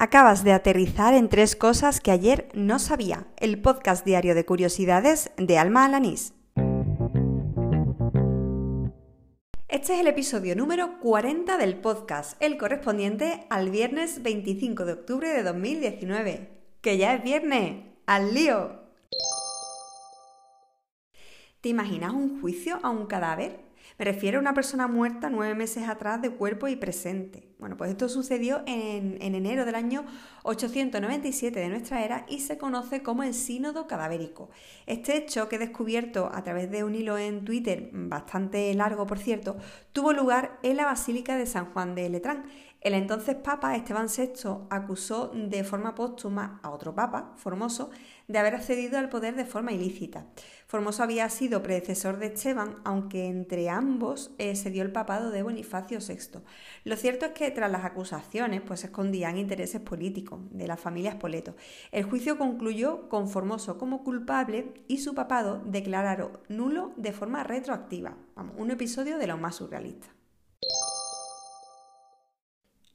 Acabas de aterrizar en tres cosas que ayer no sabía. El podcast diario de curiosidades de Alma Alanís. Este es el episodio número 40 del podcast, el correspondiente al viernes 25 de octubre de 2019. ¡Que ya es viernes! ¡Al lío! ¿Te imaginas un juicio a un cadáver? Me refiero a una persona muerta nueve meses atrás de cuerpo y presente. Bueno, pues esto sucedió en, enero del año 897 de nuestra era y se conoce como el sínodo cadavérico. Este hecho, que descubierto a través de un hilo en Twitter, bastante largo por cierto, tuvo lugar en la Basílica de San Juan de Letrán. El entonces Papa Esteban VI acusó de forma póstuma a otro Papa, Formoso, de haber accedido al poder de forma ilícita. Formoso había sido predecesor de Esteban, aunque entre ambos eh, se dio el papado de Bonifacio VI. Lo cierto es que tras las acusaciones pues, escondían intereses políticos de la familia Spoleto. El juicio concluyó con Formoso como culpable y su papado declararon nulo de forma retroactiva. Vamos, un episodio de lo más surrealista.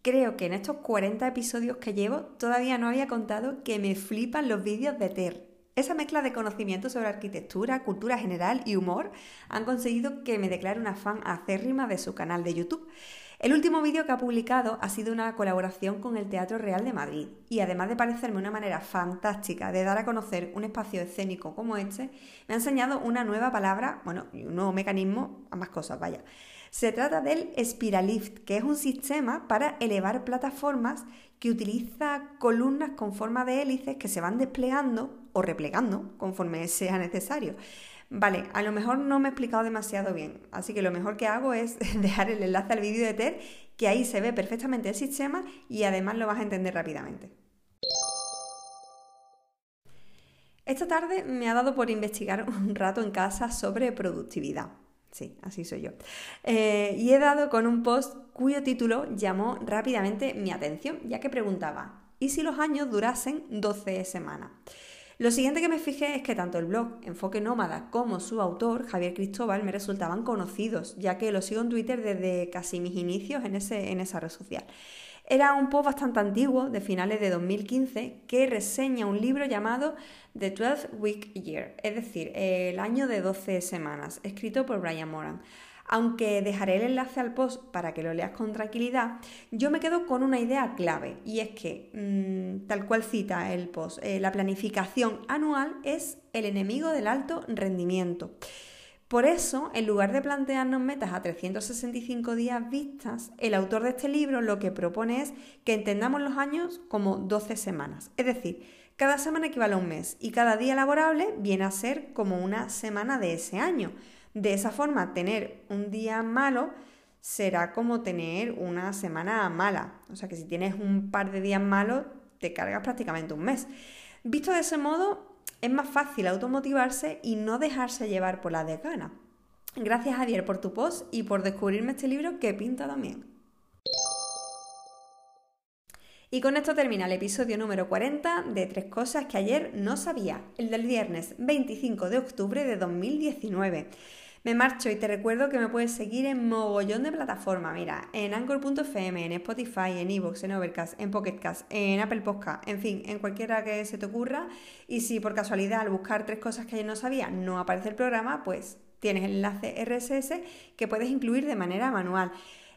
Creo que en estos 40 episodios que llevo todavía no había contado que me flipan los vídeos de Ter. Esa mezcla de conocimiento sobre arquitectura, cultura general y humor han conseguido que me declare una fan acérrima de su canal de YouTube. El último vídeo que ha publicado ha sido una colaboración con el Teatro Real de Madrid y además de parecerme una manera fantástica de dar a conocer un espacio escénico como este, me ha enseñado una nueva palabra, bueno, un nuevo mecanismo, ambas cosas, vaya. Se trata del Spiralift, que es un sistema para elevar plataformas que utiliza columnas con forma de hélices que se van desplegando o replegando conforme sea necesario. Vale, a lo mejor no me he explicado demasiado bien, así que lo mejor que hago es dejar el enlace al vídeo de TED, que ahí se ve perfectamente el sistema y además lo vas a entender rápidamente. Esta tarde me ha dado por investigar un rato en casa sobre productividad. Sí, así soy yo. Eh, y he dado con un post cuyo título llamó rápidamente mi atención, ya que preguntaba, ¿y si los años durasen 12 semanas? Lo siguiente que me fijé es que tanto el blog Enfoque Nómada como su autor, Javier Cristóbal, me resultaban conocidos, ya que lo sigo en Twitter desde casi mis inicios en, ese, en esa red social. Era un post bastante antiguo, de finales de 2015, que reseña un libro llamado The 12 Week Year, es decir, el año de 12 semanas, escrito por Brian Moran. Aunque dejaré el enlace al post para que lo leas con tranquilidad, yo me quedo con una idea clave y es que, mm, tal cual cita el post, eh, la planificación anual es el enemigo del alto rendimiento. Por eso, en lugar de plantearnos metas a 365 días vistas, el autor de este libro lo que propone es que entendamos los años como 12 semanas. Es decir, cada semana equivale a un mes y cada día laborable viene a ser como una semana de ese año. De esa forma, tener un día malo será como tener una semana mala. O sea que si tienes un par de días malos, te cargas prácticamente un mes. Visto de ese modo, es más fácil automotivarse y no dejarse llevar por la desgana. Gracias Javier por tu post y por descubrirme este libro que pinta también. Y con esto termina el episodio número 40 de Tres Cosas que ayer no sabía, el del viernes 25 de octubre de 2019. Me marcho y te recuerdo que me puedes seguir en mogollón de plataformas. Mira, en Anchor.fm, en Spotify, en Evox, en Overcast, en Pocketcast, en Apple Podcast, en fin, en cualquiera que se te ocurra. Y si por casualidad al buscar tres cosas que yo no sabía no aparece el programa, pues tienes el enlace RSS que puedes incluir de manera manual.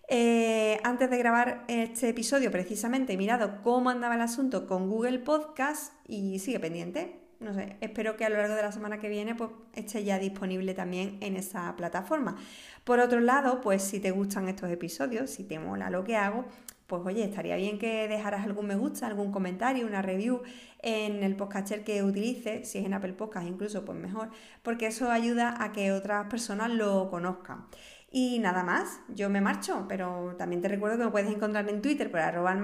Eh, antes de grabar este episodio, precisamente he mirado cómo andaba el asunto con Google Podcast y sigue pendiente no sé, espero que a lo largo de la semana que viene pues, esté ya disponible también en esa plataforma. Por otro lado, pues si te gustan estos episodios, si te mola lo que hago, pues oye, estaría bien que dejaras algún me gusta, algún comentario, una review en el podcaster que utilices, si es en Apple Podcast incluso, pues mejor, porque eso ayuda a que otras personas lo conozcan. Y nada más, yo me marcho, pero también te recuerdo que me puedes encontrar en Twitter por arroba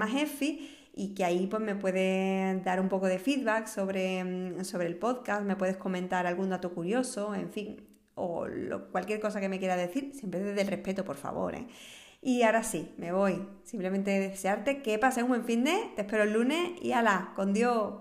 y que ahí pues me puedes dar un poco de feedback sobre, mm, sobre el podcast, me puedes comentar algún dato curioso, en fin, o cualquier cosa que me quiera decir, siempre desde el respeto, por favor. ¿eh? Y ahora sí, me voy. Simplemente desearte que pases un buen fin de, te espero el lunes y ala, con Dios.